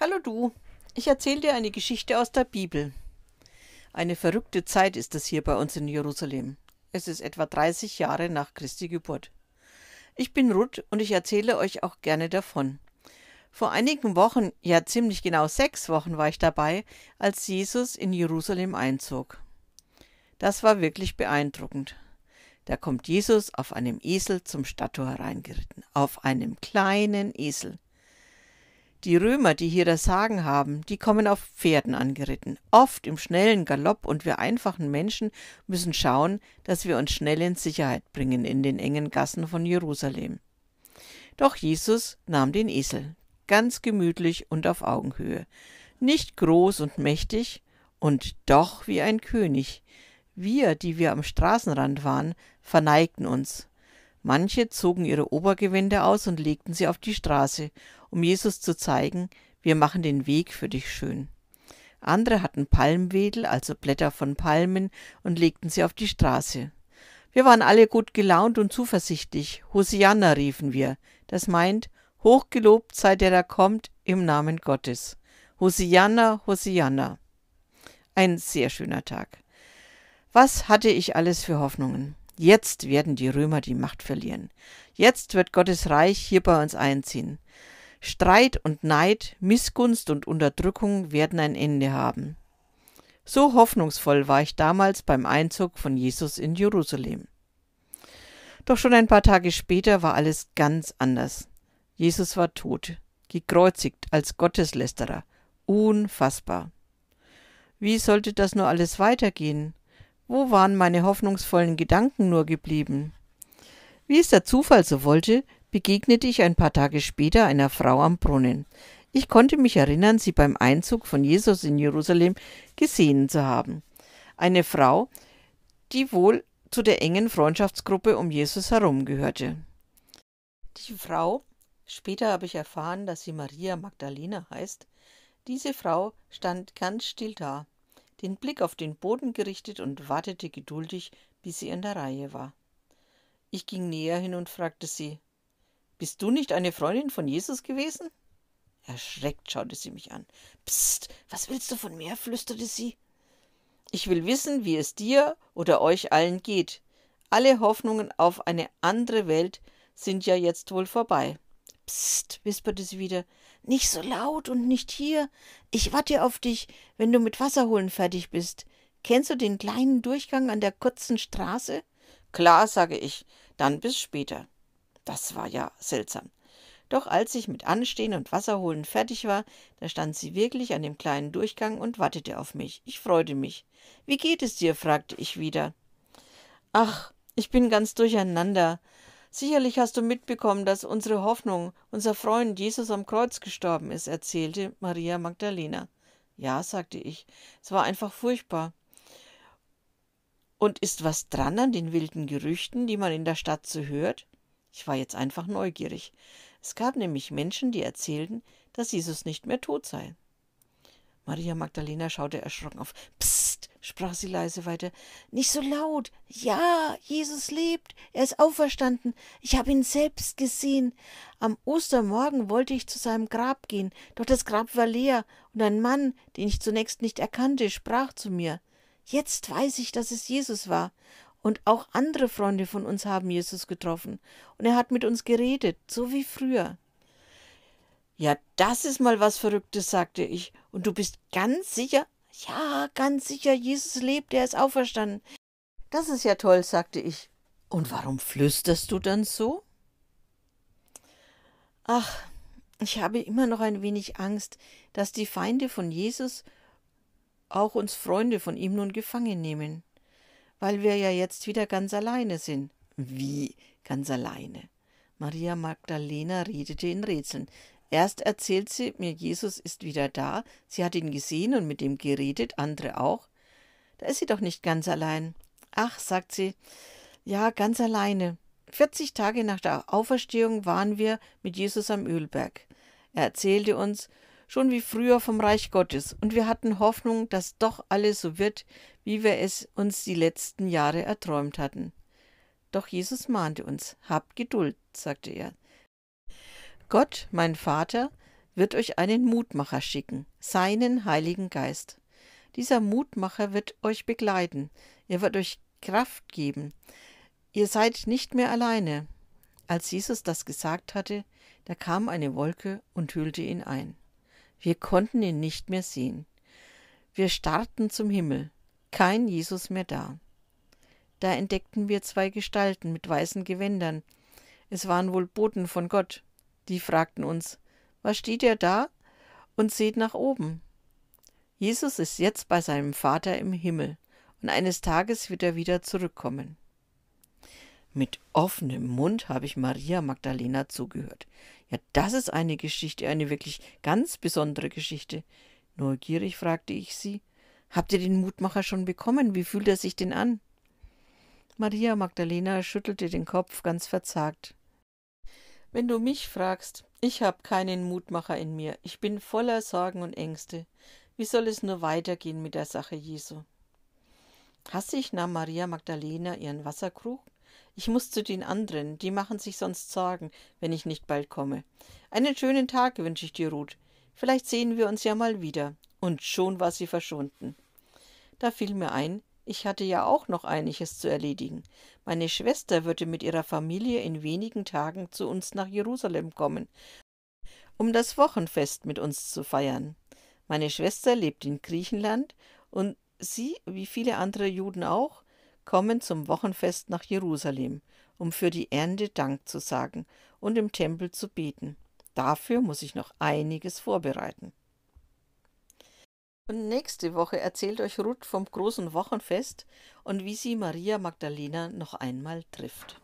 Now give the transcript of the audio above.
Hallo du, ich erzähle dir eine Geschichte aus der Bibel. Eine verrückte Zeit ist es hier bei uns in Jerusalem. Es ist etwa 30 Jahre nach Christi Geburt. Ich bin Ruth und ich erzähle euch auch gerne davon. Vor einigen Wochen, ja ziemlich genau sechs Wochen war ich dabei, als Jesus in Jerusalem einzog. Das war wirklich beeindruckend. Da kommt Jesus auf einem Esel zum Stadttor hereingeritten, auf einem kleinen Esel. Die Römer, die hier das Sagen haben, die kommen auf Pferden angeritten, oft im schnellen Galopp, und wir einfachen Menschen müssen schauen, dass wir uns schnell in Sicherheit bringen in den engen Gassen von Jerusalem. Doch Jesus nahm den Esel, ganz gemütlich und auf Augenhöhe, nicht groß und mächtig, und doch wie ein König. Wir, die wir am Straßenrand waren, verneigten uns, Manche zogen ihre Obergewände aus und legten sie auf die Straße, um Jesus zu zeigen, wir machen den Weg für dich schön. Andere hatten Palmwedel, also Blätter von Palmen, und legten sie auf die Straße. Wir waren alle gut gelaunt und zuversichtlich. Hosianna riefen wir. Das meint, hochgelobt sei der, der kommt, im Namen Gottes. Hosianna, Hosianna. Ein sehr schöner Tag. Was hatte ich alles für Hoffnungen? Jetzt werden die Römer die Macht verlieren. Jetzt wird Gottes Reich hier bei uns einziehen. Streit und Neid, Missgunst und Unterdrückung werden ein Ende haben. So hoffnungsvoll war ich damals beim Einzug von Jesus in Jerusalem. Doch schon ein paar Tage später war alles ganz anders. Jesus war tot, gekreuzigt als Gotteslästerer. Unfassbar. Wie sollte das nur alles weitergehen? Wo waren meine hoffnungsvollen Gedanken nur geblieben? Wie es der Zufall so wollte, begegnete ich ein paar Tage später einer Frau am Brunnen. Ich konnte mich erinnern, sie beim Einzug von Jesus in Jerusalem gesehen zu haben. Eine Frau, die wohl zu der engen Freundschaftsgruppe um Jesus herum gehörte. Die Frau, später habe ich erfahren, dass sie Maria Magdalena heißt, diese Frau stand ganz still da den Blick auf den Boden gerichtet und wartete geduldig, bis sie in der Reihe war. Ich ging näher hin und fragte sie Bist du nicht eine Freundin von Jesus gewesen? Erschreckt schaute sie mich an. Psst, was willst du von mir? flüsterte sie. Ich will wissen, wie es dir oder euch allen geht. Alle Hoffnungen auf eine andere Welt sind ja jetzt wohl vorbei. Psst, wisperte sie wieder, nicht so laut und nicht hier. Ich warte auf dich, wenn du mit Wasserholen fertig bist. Kennst du den kleinen Durchgang an der kurzen Straße? Klar, sage ich, dann bis später. Das war ja seltsam. Doch als ich mit Anstehen und Wasserholen fertig war, da stand sie wirklich an dem kleinen Durchgang und wartete auf mich. Ich freute mich. Wie geht es dir? fragte ich wieder. Ach, ich bin ganz durcheinander. Sicherlich hast du mitbekommen, dass unsere Hoffnung, unser Freund Jesus am Kreuz gestorben ist, erzählte Maria Magdalena. Ja, sagte ich, es war einfach furchtbar. Und ist was dran an den wilden Gerüchten, die man in der Stadt so hört? Ich war jetzt einfach neugierig. Es gab nämlich Menschen, die erzählten, dass Jesus nicht mehr tot sei. Maria Magdalena schaute erschrocken auf. Psst, sprach sie leise weiter. Nicht so laut. Ja, Jesus lebt. Er ist auferstanden. Ich habe ihn selbst gesehen. Am Ostermorgen wollte ich zu seinem Grab gehen, doch das Grab war leer, und ein Mann, den ich zunächst nicht erkannte, sprach zu mir. Jetzt weiß ich, dass es Jesus war. Und auch andere Freunde von uns haben Jesus getroffen. Und er hat mit uns geredet, so wie früher. Ja, das ist mal was Verrücktes, sagte ich. Und du bist ganz sicher? Ja, ganz sicher, Jesus lebt, er ist auferstanden. Das ist ja toll, sagte ich. Und warum flüsterst du dann so? Ach, ich habe immer noch ein wenig Angst, dass die Feinde von Jesus auch uns Freunde von ihm nun gefangen nehmen, weil wir ja jetzt wieder ganz alleine sind. Wie ganz alleine? Maria Magdalena redete in Rätseln. Erst erzählt sie mir, Jesus ist wieder da, sie hat ihn gesehen und mit ihm geredet, andere auch. Da ist sie doch nicht ganz allein. Ach, sagt sie, ja, ganz alleine. 40 Tage nach der Auferstehung waren wir mit Jesus am Ölberg. Er erzählte uns schon wie früher vom Reich Gottes, und wir hatten Hoffnung, dass doch alles so wird, wie wir es uns die letzten Jahre erträumt hatten. Doch Jesus mahnte uns, habt Geduld, sagte er. Gott, mein Vater, wird euch einen Mutmacher schicken, seinen Heiligen Geist. Dieser Mutmacher wird euch begleiten, er wird euch Kraft geben. Ihr seid nicht mehr alleine. Als Jesus das gesagt hatte, da kam eine Wolke und hüllte ihn ein. Wir konnten ihn nicht mehr sehen. Wir starrten zum Himmel, kein Jesus mehr da. Da entdeckten wir zwei Gestalten mit weißen Gewändern. Es waren wohl Boten von Gott. Die fragten uns, was steht ihr da? Und seht nach oben. Jesus ist jetzt bei seinem Vater im Himmel, und eines Tages wird er wieder zurückkommen. Mit offenem Mund habe ich Maria Magdalena zugehört. Ja, das ist eine Geschichte, eine wirklich ganz besondere Geschichte. Neugierig fragte ich sie, Habt ihr den Mutmacher schon bekommen? Wie fühlt er sich denn an? Maria Magdalena schüttelte den Kopf ganz verzagt. Wenn du mich fragst, ich habe keinen Mutmacher in mir. Ich bin voller Sorgen und Ängste. Wie soll es nur weitergehen mit der Sache Jesu? Hastig nahm Maria Magdalena ihren Wasserkrug. Ich muss zu den anderen, die machen sich sonst Sorgen, wenn ich nicht bald komme. Einen schönen Tag wünsche ich dir, Ruth. Vielleicht sehen wir uns ja mal wieder. Und schon war sie verschwunden. Da fiel mir ein, ich hatte ja auch noch einiges zu erledigen. Meine Schwester würde mit ihrer Familie in wenigen Tagen zu uns nach Jerusalem kommen, um das Wochenfest mit uns zu feiern. Meine Schwester lebt in Griechenland und sie, wie viele andere Juden auch, kommen zum Wochenfest nach Jerusalem, um für die Ernte Dank zu sagen und im Tempel zu beten. Dafür muss ich noch einiges vorbereiten. Und nächste Woche erzählt euch Ruth vom großen Wochenfest und wie sie Maria Magdalena noch einmal trifft.